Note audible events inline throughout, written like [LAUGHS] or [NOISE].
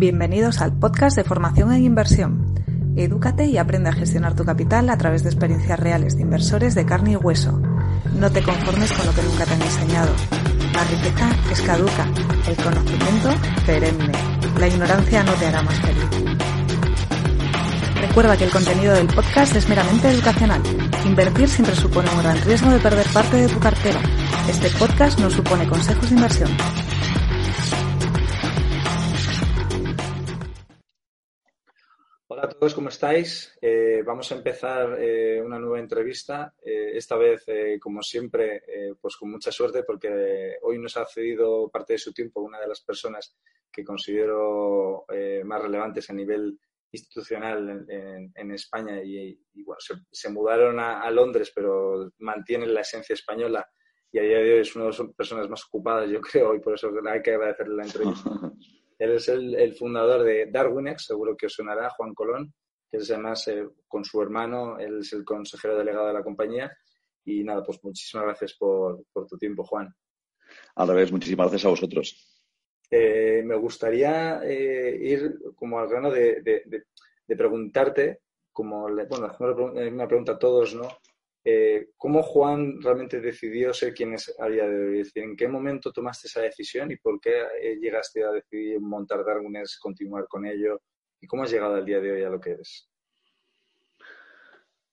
Bienvenidos al podcast de formación en inversión. Edúcate y aprende a gestionar tu capital a través de experiencias reales de inversores de carne y hueso. No te conformes con lo que nunca te han enseñado. La riqueza es caduca, el conocimiento perenne. La ignorancia no te hará más feliz. Recuerda que el contenido del podcast es meramente educacional. Invertir siempre supone un gran riesgo de perder parte de tu cartera. Este podcast no supone consejos de inversión. Todos, ¿cómo estáis? Eh, vamos a empezar eh, una nueva entrevista, eh, esta vez, como siempre, pues con mucha suerte, porque hoy nos ha cedido parte de su tiempo una de las personas que considero más relevantes a nivel institucional en, España y, bueno, se, mudaron a, a, Londres, pero mantienen la esencia española y a día de hoy es una de las personas más ocupadas, yo [LAUGHS] creo, y por eso hay que agradecerle la entrevista. [LAUGHS] Él es el, fundador de Darwinex, seguro que os sonará, Juan Colón, que es además eh, con su hermano, él es el consejero delegado de la compañía. Y nada, pues muchísimas gracias por, tu tiempo, Juan. Al revés, muchísimas gracias a vosotros. Eh, me gustaría eh, ir como al grano de, preguntarte, como, bueno, una pregunta a todos, ¿no? Eh, ¿Cómo Juan realmente decidió ser quien es a día de hoy? ¿En qué momento tomaste esa decisión y por qué eh, llegaste a decidir montar Darwiners, continuar con ello? ¿Y cómo has llegado al día de hoy a lo que eres?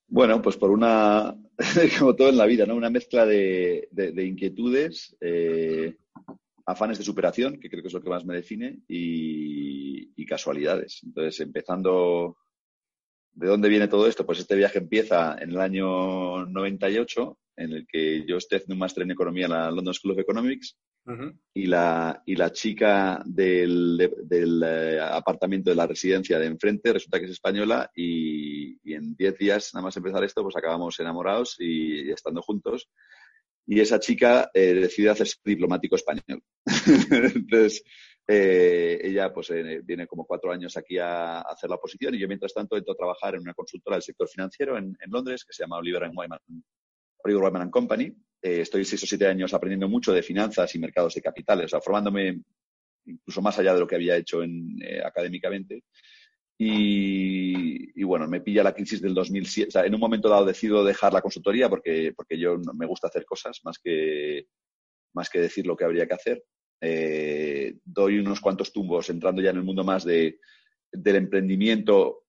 Bueno, pues por una, [LAUGHS] como todo en la vida, ¿no? Una mezcla de, inquietudes, eh, afanes de superación, que creo que es lo que más me define, y casualidades. Entonces, empezando ¿De dónde viene todo esto? Pues este viaje empieza en el año 98, en el que yo estoy haciendo un máster en economía en la London School of Economics y, la, y la chica del, del eh, apartamento de la residencia de enfrente resulta que es española y, en 10 días, nada más empezar esto, pues acabamos enamorados y, estando juntos. Y esa chica eh, decidió hacerse diplomático español. [LAUGHS] Entonces, eh, ella pues eh, viene como cuatro años aquí a, hacer la oposición y yo mientras tanto entro a trabajar en una consultora del sector financiero en, Londres que se llama Oliver Wyman, Oliver Wyman Company. Eh, estoy seis o siete años aprendiendo mucho de finanzas y mercados de capitales, o sea, formándome incluso más allá de lo que había hecho en, académicamente. Y, bueno, me pilla la crisis del 2007. O sea, en un momento dado decido dejar la consultoría porque, porque yo me gusta hacer cosas más que, más que decir lo que habría que hacer. Eh, doy unos cuantos tumbos entrando ya en el mundo más de, del emprendimiento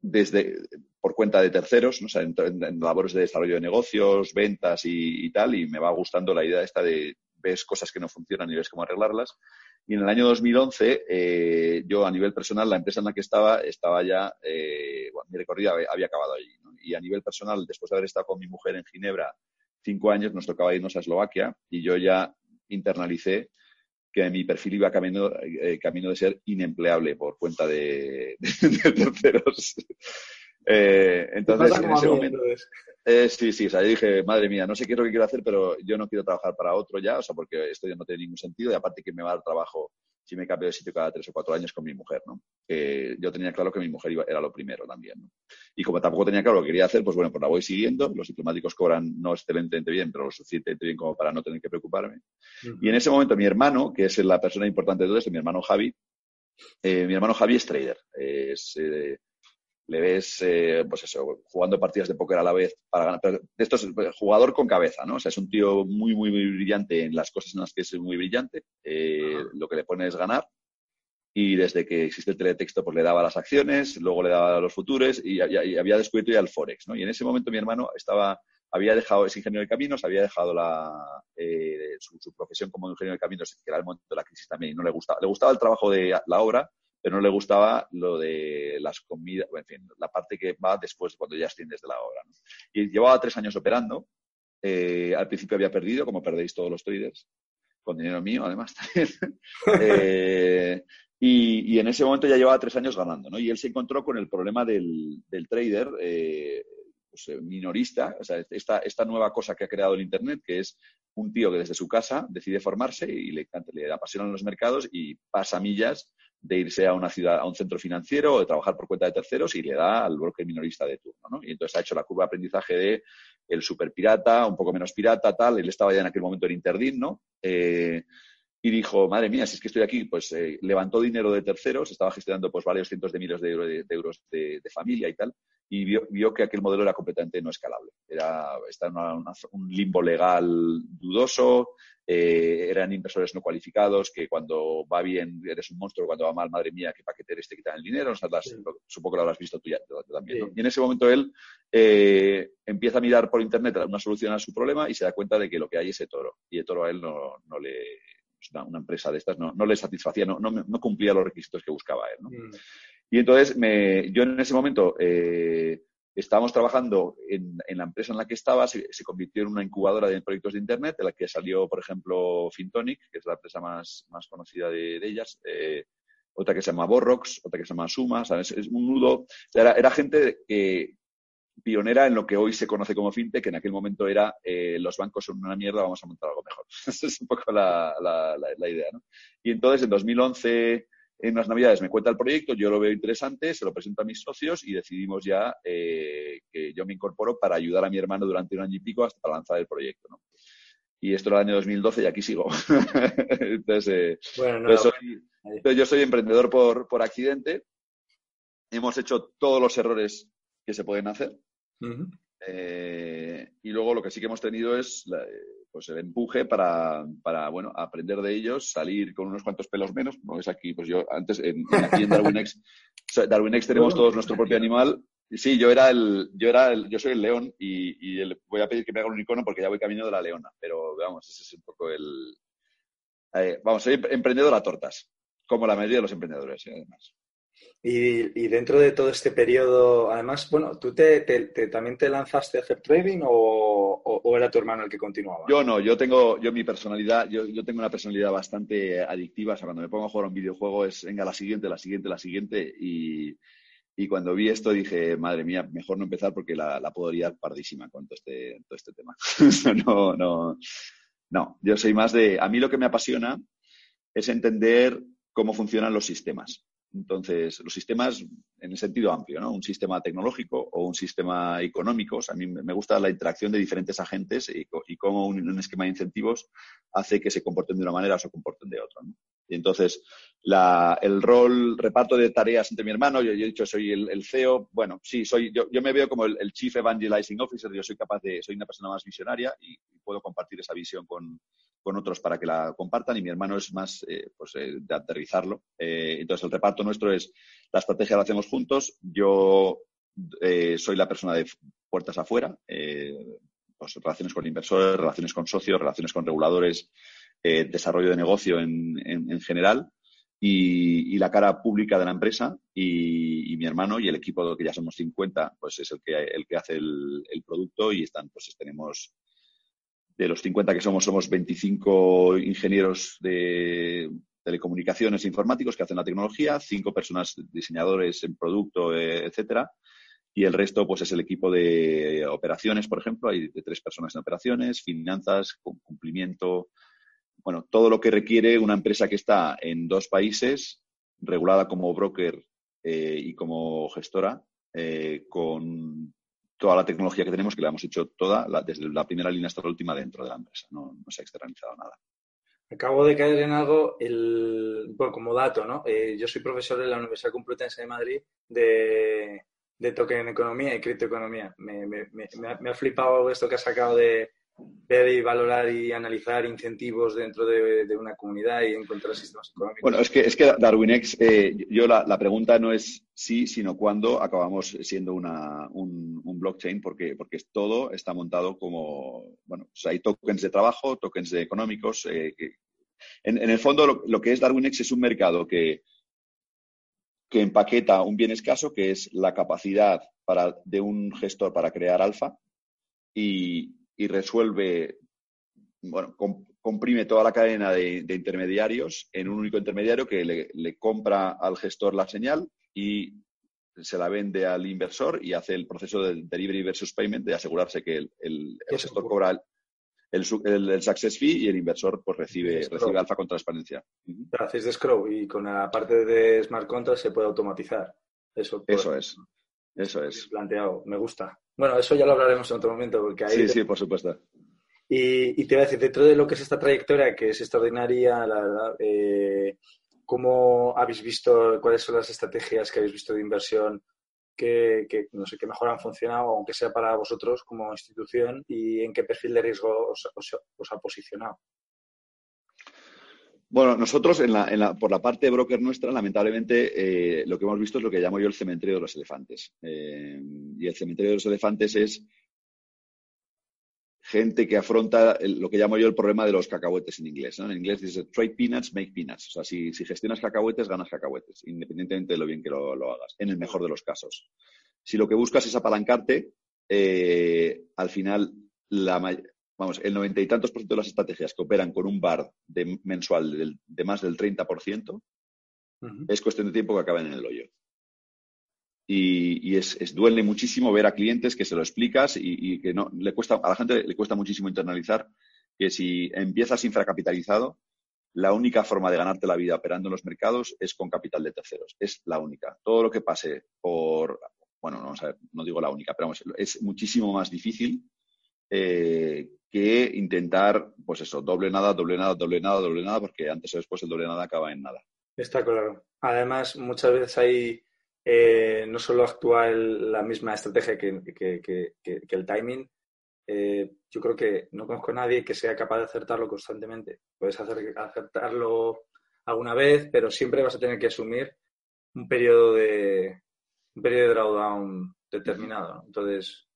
desde por cuenta de terceros, ¿no? en, labores de desarrollo de negocios, ventas y, tal, y me va gustando la idea esta de ves cosas que no funcionan y ves cómo arreglarlas. Y en el año 2011, eh, yo a nivel personal, la empresa en la que estaba, estaba ya, eh, mi recorrido había, acabado allí. Y a nivel personal, después de haber estado con mi mujer en Ginebra cinco años, nos tocaba irnos a Eslovaquia y yo ya internalicé que mi perfil iba camino, eh, camino de ser inempleable por cuenta de, [LAUGHS] terceros. Eh, entonces, en ese momento. Eh, sí, sí, o sea, yo dije, madre mía, no sé qué es lo que quiero hacer, pero yo no quiero trabajar para otro ya, o sea, porque esto ya no tiene ningún sentido y aparte que me va a dar trabajo si me cambio de sitio cada tres o cuatro años con mi mujer, ¿no? Yo tenía claro que mi mujer iba, era lo primero también, ¿no? Y como tampoco tenía claro lo que quería hacer, pues bueno, pues la voy siguiendo. Los diplomáticos cobran no excelentemente bien, pero lo suficientemente bien como para no tener que preocuparme. Y en ese momento mi hermano, que es la persona importante de todo esto, mi hermano Javi, eh, mi hermano Javi es trader, es... Le ves, eh, pues eso, jugando partidas de póker a la vez para ganar. Pero esto es jugador con cabeza, ¿no? O sea, es un tío muy, muy, muy brillante en las cosas en las que es muy brillante. Eh, lo que le pone es ganar. Y desde que existe el teletexto, pues le daba las acciones, luego le daba los futuros y, había descubierto ya el Forex, ¿no? Y en ese momento mi hermano estaba, había dejado, es ingeniero de caminos, había dejado la, eh, su, su, profesión como ingeniero de caminos, que era el momento de la crisis también, y no le gustaba. Le gustaba el trabajo de la obra, pero no le gustaba lo de las comidas, en fin, la parte que va después cuando ya extiendes de la obra. Y llevaba tres años operando. Eh, al principio había perdido, como perdéis todos los traders, con dinero mío además [LAUGHS] también. Eh, Y, en ese momento ya llevaba tres años ganando, ¿no? Y él se encontró con el problema del, trader eh, pues, eh, minorista, o sea, esta, esta nueva cosa que ha creado el Internet, que es un tío que desde su casa decide formarse y le, le apasionan los mercados y pasa millas de irse a una ciudad, a un centro financiero o de trabajar por cuenta de terceros y le da al broker minorista de turno, ¿no? Y entonces ha hecho la curva de aprendizaje de el super pirata, un poco menos pirata, tal. Él estaba ya en aquel momento en Interdin, ¿no? Eh, y dijo, madre mía, si es que estoy aquí, pues eh, levantó dinero de terceros, estaba gestionando pues varios cientos de miles de, euros de, familia y tal, y vio, que aquel modelo era completamente no escalable. Era, estaba en un limbo legal dudoso, eh, eran inversores no cualificados, que cuando va bien eres un monstruo, cuando va mal, madre mía, qué paquete eres, te quitan el dinero, supongo que lo habrás visto tú ya también. Y en ese momento él eh, empieza a mirar por internet una solución a su problema y se da cuenta de que lo que hay es eToro, y eToro a él no, no le una, empresa de estas no, le satisfacía, no, no, cumplía los requisitos que buscaba él. Mm. Y entonces me, yo en ese momento eh, estábamos trabajando en, la empresa en la que estaba, se, convirtió en una incubadora de proyectos de Internet, de la que salió, por ejemplo, Fintonic, que es la empresa más, más conocida de, ellas. Eh, otra que se llama Borrox, otra que se llama Suma, ¿sabes? Es un nudo. Era, era gente que, pionera en lo que hoy se conoce como fintech, que en aquel momento era eh, los bancos son una mierda, vamos a montar algo mejor. [LAUGHS] Esa es un poco la, idea. ¿no? Y entonces, en 2011, en las Navidades, me cuenta el proyecto, yo lo veo interesante, se lo presento a mis socios y decidimos ya eh, que yo me incorporo para ayudar a mi hermano durante un año y pico hasta lanzar el proyecto. ¿no? Y esto era el año 2012 y aquí sigo. [LAUGHS] entonces, eh, yo soy emprendedor por, por accidente. Hemos hecho todos los errores que se pueden hacer. Eh, y luego lo que sí que hemos tenido es pues el empuje para, para, bueno, aprender de ellos, salir con unos cuantos pelos menos. No es aquí, pues yo antes, en, aquí en DarwinX, [LAUGHS] DarwinX tenemos todos nuestro propio animal. Sí, yo era el, yo era el, yo soy el león y, y voy a pedir que me haga un icono porque ya voy camino de la leona. Pero vamos, ese es un poco el, eh, vamos, soy emprendedor a tortas, como la mayoría de los emprendedores, ¿eh? además. Y, dentro de todo este periodo, además, bueno, ¿tú te, también te lanzaste a hacer trading o, era tu hermano el que continuaba? Yo no, yo tengo, yo mi personalidad, yo, tengo una personalidad bastante adictiva, o sea, cuando me pongo a jugar un videojuego es, venga, la siguiente, la siguiente, la siguiente, y, cuando vi esto dije, madre mía, mejor no empezar porque la, la puedo liar pardísima con todo este, todo este tema. [LAUGHS] no, no, no, yo soy más de, a mí lo que me apasiona es entender cómo funcionan los sistemas. Entonces, los sistemas en el sentido amplio, ¿no? Un sistema tecnológico o un sistema económico. a mí me gusta la interacción de diferentes agentes y, cómo un, esquema de incentivos hace que se comporten de una manera o se comporten de otra. Y entonces, el rol, reparto de tareas entre mi hermano, yo, he dicho soy el, CEO, bueno, sí, soy, yo, me veo como el, Chief Evangelizing Officer, yo soy capaz de, soy una persona más visionaria y puedo compartir esa visión con, con otros para que la compartan y mi hermano es más eh, pues, eh, de aterrizarlo. Eh, entonces, el reparto nuestro es, la estrategia la hacemos juntos, yo soy la persona de puertas afuera, pues, relaciones con inversores, relaciones con socios, relaciones con reguladores, desarrollo de negocio en, en, general. Y, la cara pública de la empresa y, mi hermano y el equipo que ya somos 50 pues es el que el que hace el, el producto y están pues tenemos de los 50 que somos, somos 25 ingenieros de telecomunicaciones e informáticos que hacen la tecnología, cinco personas diseñadores en producto, eh, etcétera, y el resto pues es el equipo de operaciones, por ejemplo, hay de tres personas en operaciones, finanzas, cumplimiento, bueno, todo lo que requiere una empresa que está en dos países, regulada como broker eh, y como gestora, eh, con toda la tecnología que tenemos, que la hemos hecho toda, desde la primera línea hasta la última dentro de la empresa, no, se ha externalizado nada. Acabo de caer en algo, el, bueno, como dato, ¿no? Eh, yo soy profesor en la Universidad Complutense de Madrid de, de token economía y criptoeconomía. Me, me, me, ha flipado esto que has sacado de, ver y valorar y analizar incentivos dentro de, una comunidad y encontrar sistemas económicos. Bueno, es que, es que DarwinX, eh, yo la, pregunta no es si, sino cuándo acabamos siendo una, un, blockchain, porque, porque todo está montado como, bueno, hay tokens de trabajo, tokens de económicos. Eh, en, el fondo, lo, que es DarwinX es un mercado que, que empaqueta un bien escaso, que es la capacidad para, de un gestor para crear alfa, y, y resuelve, bueno, comprime toda la cadena de, intermediarios en un único intermediario que le, compra al gestor la señal y se la vende al inversor y hace el proceso de delivery versus payment de asegurarse que el, gestor cobra el, el, success fee y el inversor pues recibe, recibe alfa con transparencia. Gracias de Scrow y con la parte de smart contracts se puede automatizar. Eso, eso es. Eso es. Planteado, me gusta. Bueno, eso ya lo hablaremos en otro momento porque Sí, sí, por supuesto. Y, te voy a decir, dentro de lo que es esta trayectoria, que es extraordinaria, la verdad, eh, ¿cómo habéis visto, cuáles son las estrategias que habéis visto de inversión que, no sé, que mejor han funcionado, aunque sea para vosotros como institución, y en qué perfil de riesgo os, ha posicionado? Bueno, nosotros en la, por la parte de broker nuestra, lamentablemente, eh, lo que hemos visto es lo que llamo yo el cementerio de los elefantes. Eh, y el cementerio de los elefantes es gente que afronta lo que llamo yo el problema de los cacahuetes en inglés. En inglés dice trade peanuts, make peanuts. O sea, si, gestionas cacahuetes, ganas cacahuetes, independientemente de lo bien que lo, hagas, en el mejor de los casos. Si lo que buscas es apalancarte, eh, al final, vamos, el noventa y tantos por ciento de las estrategias que operan con un bar de, mensual de, más del 30%, es cuestión de tiempo que acaben en el hoyo. Y, es, duele muchísimo ver a clientes que se lo explicas y, que no le cuesta a la gente le cuesta muchísimo internalizar que si empiezas infracapitalizado la única forma de ganarte la vida operando en los mercados es con capital de terceros. Es la única. Todo lo que pase por bueno no, no digo la única pero es muchísimo más difícil eh, que intentar pues eso doble nada doble nada doble nada doble nada porque antes o después el doble nada acaba en nada está claro además muchas veces hay eh, no solo actúa la misma estrategia que, el timing, eh, yo creo que no conozco a nadie que sea capaz de acertarlo constantemente. Puedes hacer, acertarlo alguna vez, pero siempre vas a tener que asumir un periodo de un periodo de drawdown determinado. Entonces,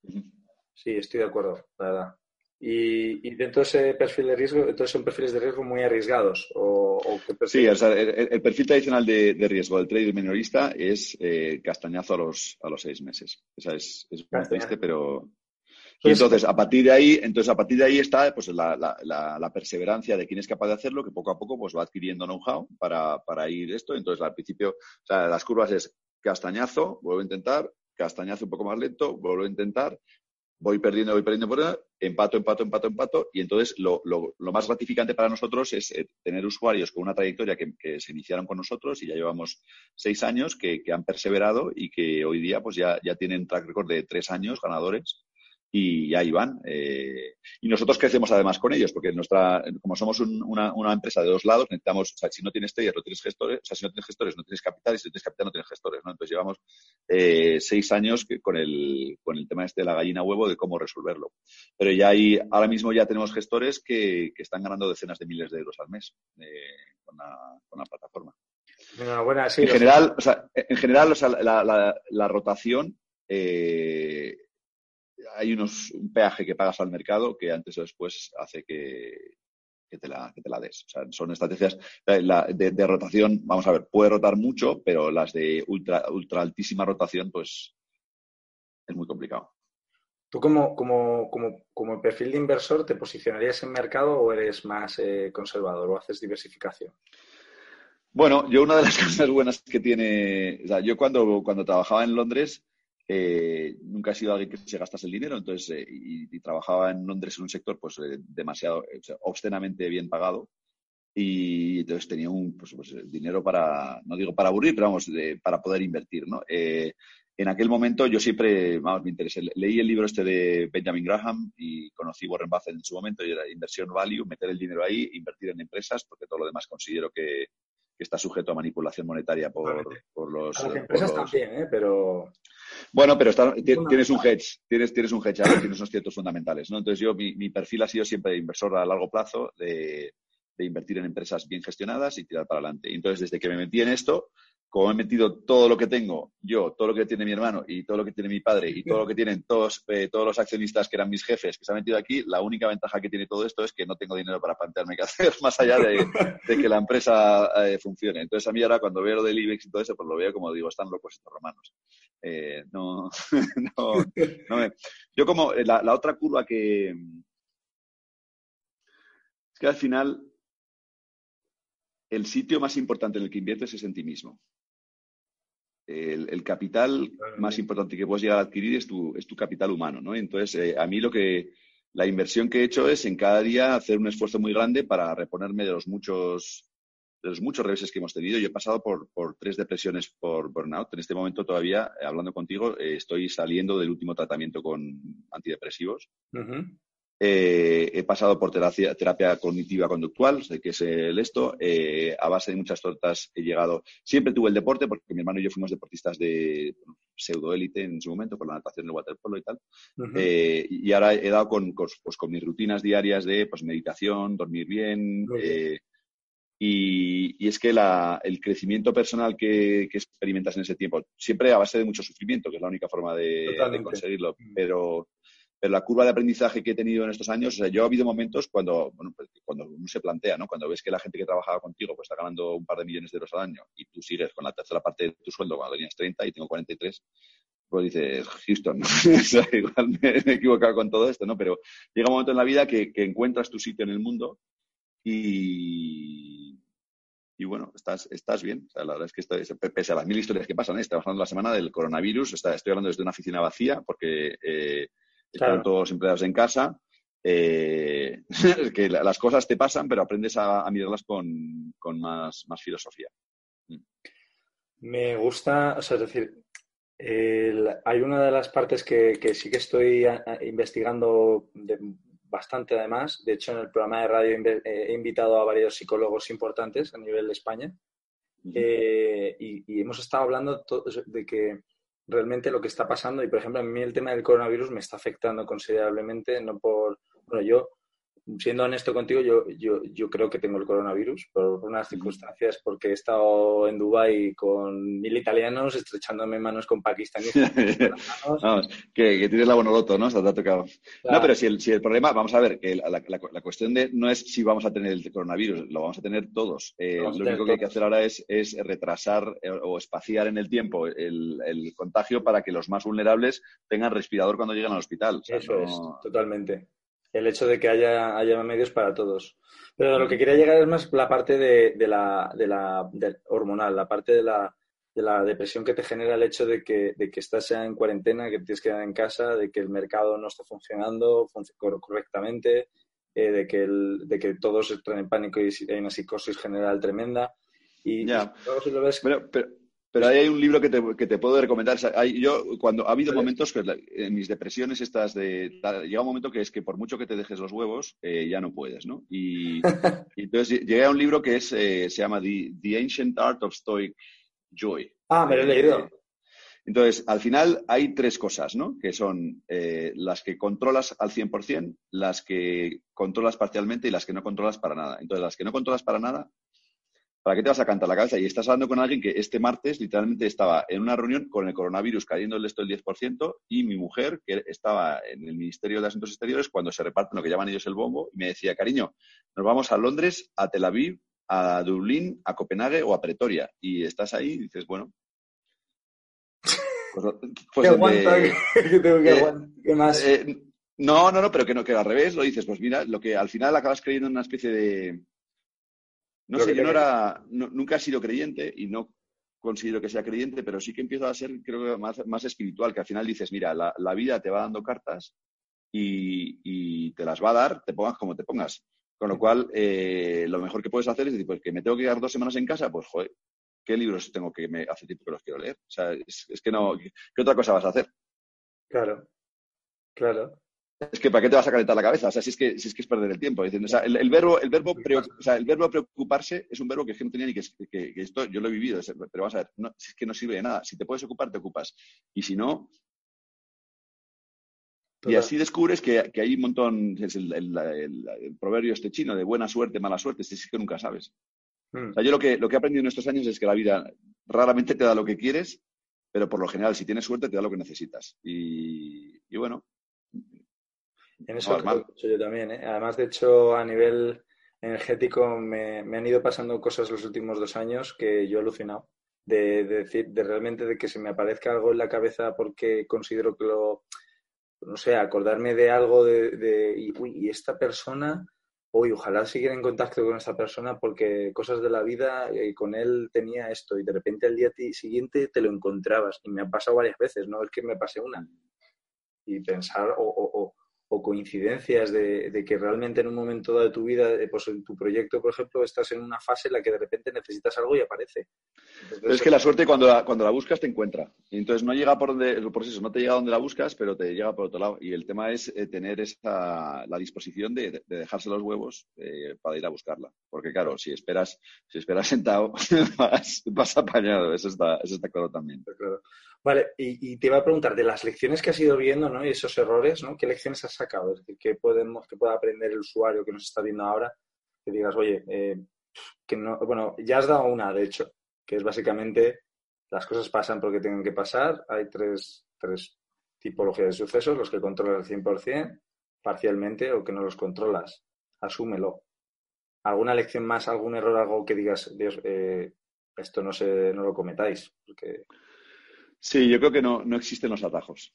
sí, estoy de acuerdo, la verdad. Y, dentro de ese perfil de riesgo, entonces son perfiles de riesgo muy arriesgados. O, sí, el, perfil tradicional de, riesgo del trader minorista es eh, castañazo a los, a los seis meses. Esa es, es muy triste, pero. Y entonces, a partir de ahí, entonces a partir de ahí está pues, la, la, perseverancia de quien es capaz de hacerlo, que poco a poco pues, va adquiriendo know-how para, para ir esto. Entonces, al principio, o sea, las curvas es castañazo, vuelvo a intentar, castañazo un poco más lento, vuelvo a intentar, voy perdiendo, voy perdiendo, por empato, empato, empato, empato. Y entonces lo, más gratificante para nosotros es eh, tener usuarios con una trayectoria que, se iniciaron con nosotros y ya llevamos seis años que, han perseverado y que hoy día pues ya, ya tienen track record de tres años ganadores y ahí van. Eh, y nosotros crecemos además con ellos, porque nuestra, como somos una, una, empresa de dos lados, necesitamos, o sea, si no tienes traders, no tienes gestores, o sea, si no tienes gestores, no tienes capital, y si no tienes capital, no tienes gestores, ¿no? Entonces llevamos eh, seis años con, el, con el tema este de la gallina huevo, de cómo resolverlo. Pero ya hay, ahora mismo ya tenemos gestores que, que están ganando decenas de miles de euros al mes eh, con, la, con, la, plataforma. sí, en, general, o sea, en general, o sea, la, la, la rotación eh, hay unos, un peaje que pagas al mercado que antes o después hace que, te, la, que te la des. O sea, son estrategias de, rotación, vamos a ver, puede rotar mucho, pero las de ultra, ultra altísima rotación, pues es muy complicado. ¿Tú como, como, como, como perfil de inversor te posicionarías en mercado o eres más eh, conservador o haces diversificación? Bueno, yo una de las [LAUGHS] cosas buenas que tiene, o sea, yo cuando, cuando trabajaba en Londres, eh, nunca he sido alguien que se gastase el dinero, entonces, eh, y, trabajaba en Londres en un sector pues eh, demasiado, obscenamente bien pagado. Y entonces tenía un pues, pues, dinero para, no digo para aburrir, pero vamos, para poder invertir, ¿no? en aquel momento yo siempre, vamos, me interesé. Leí el libro este de Benjamin Graham y conocí Warren Buffett en su momento y era inversión value, meter el dinero ahí, invertir en empresas, porque todo lo demás considero que, está sujeto a manipulación monetaria por, por los... Las empresas también, ¿eh? pero... Bueno, pero tienes un hedge, tienes, tienes un hedge, tienes unos ciertos fundamentales, ¿no? Entonces yo, mi, mi, perfil ha sido siempre inversor a largo plazo, de, de, invertir en empresas bien gestionadas y tirar para adelante. Entonces, desde que me metí en esto, como he metido todo lo que tengo yo, todo lo que tiene mi hermano y todo lo que tiene mi padre y todo lo que tienen todos, eh, todos los accionistas que eran mis jefes que se han metido aquí, la única ventaja que tiene todo esto es que no tengo dinero para plantearme qué [LAUGHS] hacer más allá de, que la empresa eh, funcione. Entonces a mí ahora cuando veo lo del IBEX y todo eso, pues lo veo como digo, están locos estos romanos. Eh, no, [LAUGHS] no, no Yo como la, otra curva que, Es que al final el sitio más importante en el que inviertes es en ti mismo. El, capital más importante que puedes llegar a adquirir es tu, es tu capital humano, ¿no? Entonces, eh, a mí lo que, la inversión que he hecho es en cada día hacer un esfuerzo muy grande para reponerme de los muchos, de los muchos reveses que hemos tenido. Yo he pasado por, por tres depresiones por burnout. En este momento todavía, eh, hablando contigo, eh, estoy saliendo del último tratamiento con antidepresivos. Eh, he pasado por terapia, terapia cognitiva conductual, sé que es el esto. Eh, a base de muchas tortas he llegado. Siempre tuve el deporte, porque mi hermano y yo fuimos deportistas de pseudoélite en su momento, por la natación, el waterpolo y tal. Eh, y ahora he dado con, pues, con mis rutinas diarias de pues, meditación, dormir bien. Y, es que el crecimiento personal que, experimentas en ese tiempo, siempre a base de mucho sufrimiento, que es la única forma de, de conseguirlo, mm. pero pero la curva de aprendizaje que he tenido en estos años, o sea, yo ha habido momentos cuando, bueno, pues, cuando uno se plantea, ¿no? Cuando ves que la gente que trabajaba contigo pues está ganando un par de millones de euros al año y tú sigues con la tercera parte de tu sueldo cuando tenías 30 y tengo 43, pues dices, Houston, [LAUGHS] igual me, he equivocado con todo esto, ¿no? Pero llega un momento en la vida que, encuentras tu sitio en el mundo y, y bueno, estás, estás bien. O sea, la verdad es que estoy, pese a las mil historias que pasan, ¿eh? trabajando la semana del coronavirus, estoy hablando desde una oficina vacía porque eh, están todos empleados en casa. Eh, [LAUGHS] que las cosas te pasan, pero aprendes a, mirarlas con, más, más, filosofía. Mm. Me gusta, o sea, es decir, hay una de las partes que, sí que estoy investigando bastante además. De hecho, en el programa de radio he invitado a varios psicólogos importantes a nivel de España. Eh, y, hemos estado hablando de que realmente lo que está pasando. Y, por ejemplo, a mí el tema del coronavirus me está afectando considerablemente, no por, bueno, yo siendo honesto contigo, yo, yo, yo creo que tengo el coronavirus por unas circunstancias, porque he estado en Dubái con mil italianos estrechándome manos con pakistaníes. [LAUGHS] vamos, que, que, tienes la bonoloto, ¿no? Te ha tocado. No, pero si el, si el problema, vamos a ver, que la, la, cuestión de no es si vamos a tener el coronavirus, lo vamos a tener todos. Eh, lo único que hay que hacer ahora es, es retrasar eh, o espaciar en el tiempo el, el, contagio para que los más vulnerables tengan respirador cuando lleguen al hospital. Eso es, totalmente el hecho de que haya, haya medios para todos. Pero lo que quería llegar es más la parte de, la, de la hormonal, la parte de la, de la depresión que te genera el hecho de que, de que estás en cuarentena, que tienes que quedar en casa, de que el mercado no está funcionando correctamente, eh, de, que el, de que todos entran en pánico y hay una psicosis general tremenda. Y ya. si lo ves... pero, pero ahí hay un libro que te, que te puedo recomendar. yo, cuando ha habido momentos, que en mis depresiones estas de... Llega un momento que es que por mucho que te dejes los huevos, eh, ya no puedes, ¿no? Y, [LAUGHS] entonces llegué a un libro que es, eh, se llama The, Ancient Art of Stoic Joy. Ah, me lo he leído. Entonces, al final hay tres cosas, ¿no? Que son eh, las que controlas al 100%, las que controlas parcialmente y las que no controlas para nada. Entonces, las que no controlas para nada ¿para qué te vas a cantar la cabeza? Y estás hablando con alguien que este martes literalmente estaba en una reunión con el coronavirus cayendo el esto el 10% y mi mujer, que estaba en el Ministerio de Asuntos Exteriores, cuando se reparten lo que llaman ellos el bombo, y me decía, cariño, nos vamos a Londres, a Tel Aviv, a Dublín, a Copenhague o a Pretoria. Y estás ahí y dices, bueno. Pues, pues. ¿Qué tengo que eh, ¿Qué más? Eh, no, no, no, pero que no, que al revés lo dices, pues mira, lo que al final acabas creyendo en una especie de, no sé, yo no era, nunca he sido creyente y no considero que sea creyente, pero sí que empiezo a ser, creo más, espiritual, que al final dices, mira, la, vida te va dando cartas y, te las va a dar, te pongas como te pongas. Con lo cual, eh, lo mejor que puedes hacer es decir, pues que me tengo que quedar dos semanas en casa, pues joder, ¿qué libros tengo que me hace tiempo que los quiero leer? O sea, es, es que no, ¿qué otra cosa vas a hacer? Claro, claro. Es que ¿para qué te vas a calentar la cabeza? O sea, si es que, si es, que es perder el tiempo. el, verbo, el, verbo el verbo preocuparse es un verbo que no tenía ni que, que, esto yo lo he vivido, pero vas a ver, no, es que no sirve de nada. Si te puedes ocupar, te ocupas. Y si no... Y así descubres que, hay un montón, es el, proverbio este chino de buena suerte, mala suerte, es que nunca sabes. Hmm. O sea, yo lo que, lo que he aprendido en estos años es que la vida raramente te da lo que quieres, pero por lo general, si tienes suerte, te da lo que necesitas. y bueno, en eso yo también. ¿eh? Además, de hecho, a nivel energético me, han ido pasando cosas los últimos dos años que yo he alucinado. De, decir, de realmente de que se me aparezca algo en la cabeza porque considero que lo, no sé, acordarme de algo de, y, esta persona uy, ojalá siguiera en contacto con esta persona porque cosas de la vida, eh, con él tenía esto y de repente al día siguiente te lo encontrabas. Y me ha pasado varias veces, no es que me pase una. Y pensar, o, o coincidencias de, que realmente en un momento dado de tu vida, eh, pues en tu proyecto, por ejemplo, estás en una fase en la que de repente necesitas algo y aparece. es que la suerte cuando la, cuando la buscas te encuentra. Y entonces no llega por donde, por eso, no te llega donde la buscas, pero te llega por otro lado. Y el tema es eh, tener esa, la disposición de, dejarse los huevos eh, para ir a buscarla. Porque claro, si esperas, si esperas sentado, [LAUGHS] vas, apañado. Eso está, eso está claro también. Claro. Vale, y, te iba a preguntar, de las lecciones que has ido viendo, ¿no? Y esos errores, ¿no? ¿Qué lecciones has sacado? Es decir, ¿qué podemos, que pueda aprender el usuario que nos está viendo ahora? Que digas, oye, eh, que no, bueno, ya has dado una, de hecho, que es básicamente las cosas pasan porque tienen que pasar. Hay tres, tres tipologías de sucesos, los que controlas al 100%, parcialmente, o que no los controlas. Asúmelo. ¿Alguna lección más, algún error, algo que digas, Dios, eh, esto no, se, no lo cometáis? Porque... Sí, yo creo que no, no existen los atajos.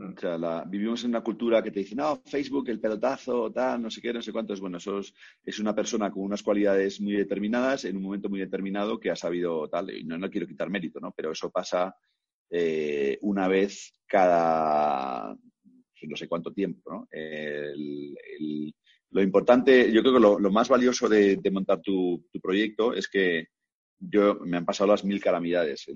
O sea, vivimos en una cultura que te dice, no, Facebook, el pelotazo, tal, no sé qué, no sé cuánto. Es bueno, eso es, una persona con unas cualidades muy determinadas en un momento muy determinado que ha sabido tal. Y no, no quiero quitar mérito, ¿no? Pero eso pasa eh, una vez cada no sé cuánto tiempo, ¿no? lo importante, yo creo que lo, más valioso de, montar tu, proyecto es que yo me han pasado las mil calamidades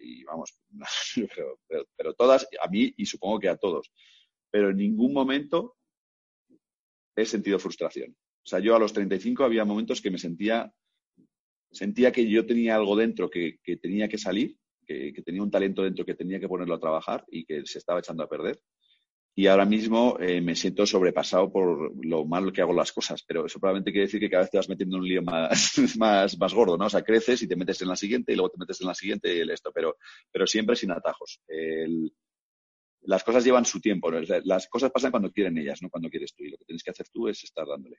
y, vamos, [LAUGHS] pero, todas, a mí y supongo que a todos, pero en ningún momento he sentido frustración. O sea, yo a los 35 había momentos que me sentía, sentía que yo tenía algo dentro que, tenía que salir, que, tenía un talento dentro que tenía que ponerlo a trabajar y que se estaba echando a perder y ahora mismo eh, me siento sobrepasado por lo mal que hago las cosas, pero eso probablemente quiere decir que cada vez te vas metiendo en un lío más, [LAUGHS] más, más gordo, ¿no? O sea, creces y te metes en la siguiente y luego te metes en la siguiente y esto, pero, pero siempre sin atajos. las cosas llevan su tiempo, las cosas pasan cuando quieren ellas, no cuando quieres tú, y lo que tienes que hacer tú es estar dándole.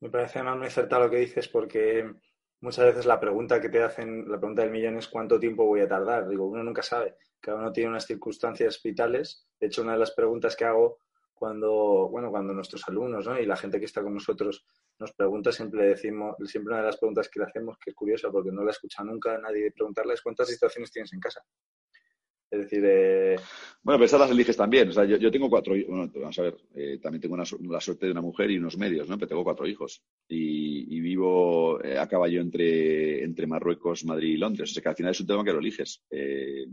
Me parece muy acertado lo que dices porque muchas veces la pregunta que te hacen, la pregunta del millón es cuánto tiempo voy a tardar. Digo, uno nunca sabe cada uno tiene unas circunstancias vitales. De hecho, una de las preguntas que hago cuando, bueno, cuando nuestros alumnos ¿no? y la gente que está con nosotros nos pregunta, siempre decimos, siempre una de las preguntas que le hacemos, que es curiosa porque no la escucha nunca nadie preguntarle, es cuántas situaciones tienes en casa. Es decir, eh... bueno, pero esas las eliges también. O sea, yo, tengo cuatro, bueno, vamos a ver, eh, también tengo la suerte de una mujer y unos medios, ¿no? Pero tengo cuatro hijos y, vivo eh, a caballo entre, entre Marruecos, Madrid y Londres. O sea, que al final es un tema que lo eliges. Eh,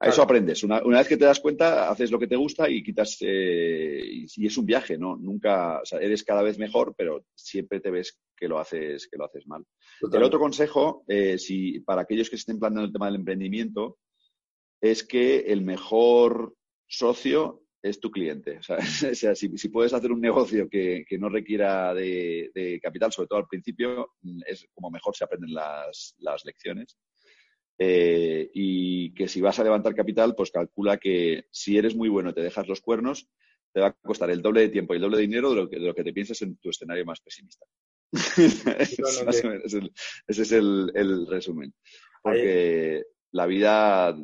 a eso aprendes. Una, vez que te das cuenta, haces lo que te gusta y quitas. Eh, y, es un viaje, ¿no? Nunca. O sea, eres cada vez mejor, pero siempre te ves que lo haces, que lo haces mal. El otro consejo, si, para aquellos que estén planteando el tema del emprendimiento, es que el mejor socio es tu cliente. O sea, [LAUGHS] si, puedes hacer un negocio que, no requiera de, capital, sobre todo al principio, es como mejor se aprenden las, las lecciones. Eh, y que si vas a levantar capital, pues calcula que si eres muy bueno y te dejas los cuernos, te va a costar el doble de tiempo y el doble de dinero de lo que, de lo que te pienses en tu escenario más pesimista. [LAUGHS] ese es, el, resumen. Porque la vida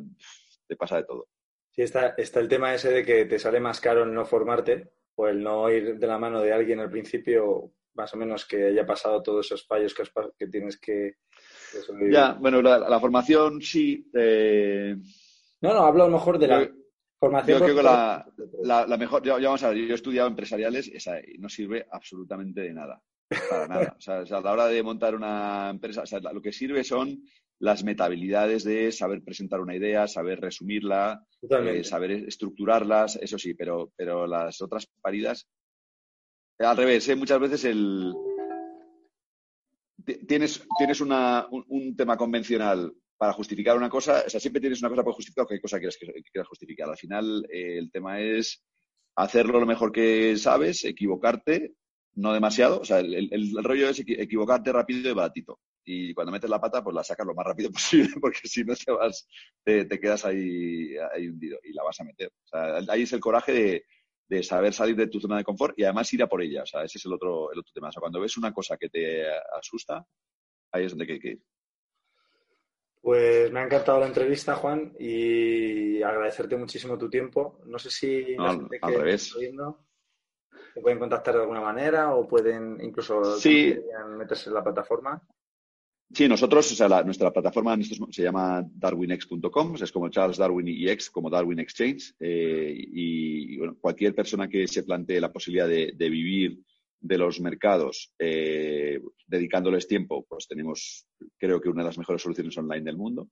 te pasa de todo. Sí, está, está el tema ese de que te sale más caro el no formarte o el no ir de la mano de alguien al principio, más o menos que haya pasado todos esos fallos que, que tienes que, ya, bueno, la, formación sí. Eh, no, no, hablo a lo mejor de la formación. Yo creo que la, mejor. Yo, vamos a ver, yo he estudiado empresariales y no sirve absolutamente de nada. Para nada. O sea, a la hora de montar una empresa, lo que sirve son las metabilidades de saber presentar una idea, saber resumirla, eh, saber estructurarlas, eso sí, pero, pero las otras paridas. Al revés, ¿eh? muchas veces el, tienes, tienes un, tema convencional para justificar una cosa, o sea, siempre tienes una cosa para justificar o qué cosa quieres, que, quieras justificar. Al final, eh, el tema es hacerlo lo mejor que sabes, equivocarte, no demasiado. O sea, el, rollo es equivocarte rápido y baratito. Y cuando metes la pata, pues la sacas lo más rápido [LAUGHS] posible, porque si no te vas, te, quedas ahí, ahí hundido y la vas a meter. O sea, ahí es el coraje de de saber salir de tu zona de confort y además ir a por ella. O sea, ese es el otro, el otro tema. O sea, cuando ves una cosa que te asusta, ahí es donde hay que ir. Pues me ha encantado la entrevista, Juan, y agradecerte muchísimo tu tiempo. No sé si al revés. ¿Se pueden contactar de alguna manera o pueden incluso meterse en la plataforma? Sí, nosotros, o sea, nuestra plataforma se llama darwinex.com, es como Charles Darwin y X, como Darwin Exchange. Eh, y, bueno, cualquier persona que se plantee la posibilidad de, vivir de los mercados eh, dedicándoles tiempo, pues tenemos, creo que una de las mejores soluciones online del mundo.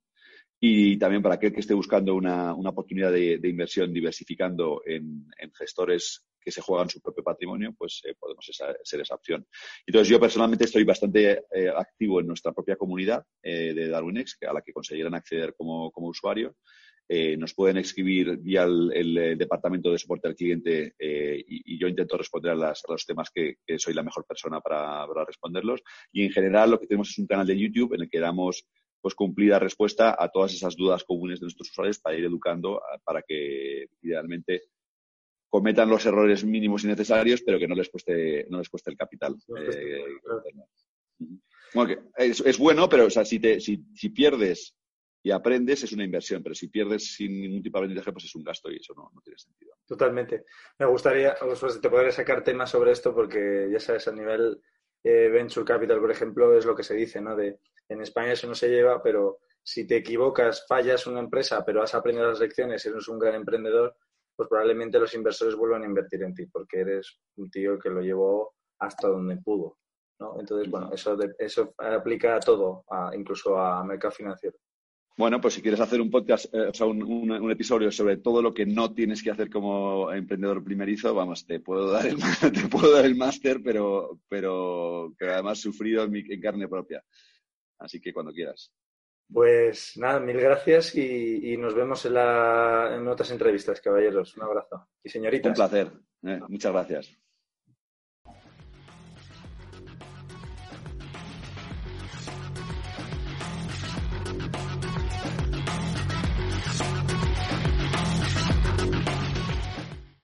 Y también para aquel que esté buscando una, oportunidad de, inversión diversificando en, gestores que se juegan su propio patrimonio, pues eh, podemos ser esa opción. Entonces, yo personalmente estoy bastante eh, activo en nuestra propia comunidad eh, de DarwinX, a la que conseguirán acceder como, usuario. nos pueden escribir vía el, departamento de soporte al cliente y, yo intento responder a, los temas que, soy la mejor persona para, para responderlos. Y en general lo que tenemos es un canal de YouTube en el que damos pues cumplida respuesta a todas esas dudas comunes de nuestros usuarios para ir educando para que idealmente cometan los errores mínimos y necesarios, pero que no les cueste, no les cueste el capital. Eh, es, bueno, pero o sea, si, te, si, si, pierdes y aprendes es una inversión, pero si pierdes sin ningún tipo de aprendizaje, pues es un gasto y eso no, no tiene sentido. Totalmente. Me gustaría, te podría sacar temas sobre esto porque ya sabes, a nivel eh, venture capital, por ejemplo, es lo que se dice, ¿no? De en España eso no se lleva, pero si te equivocas, fallas una empresa, pero has aprendido las lecciones, eres un gran emprendedor, pues probablemente los inversores vuelvan a invertir en ti, porque eres un tío que lo llevó hasta donde pudo. ¿no? Entonces, bueno, eso, eso aplica a todo, incluso a mercado financiero. Bueno, pues si quieres hacer un podcast, eh, o sea, un, episodio sobre todo lo que no tienes que hacer como emprendedor primerizo, vamos, te puedo dar el, [LAUGHS] te puedo dar el máster, pero, pero que además sufrido en, en carne propia. Así que cuando quieras. Pues nada, mil gracias y, nos vemos en, la, en otras entrevistas, caballeros. Un abrazo. Y señorita. Un placer. Eh, muchas gracias.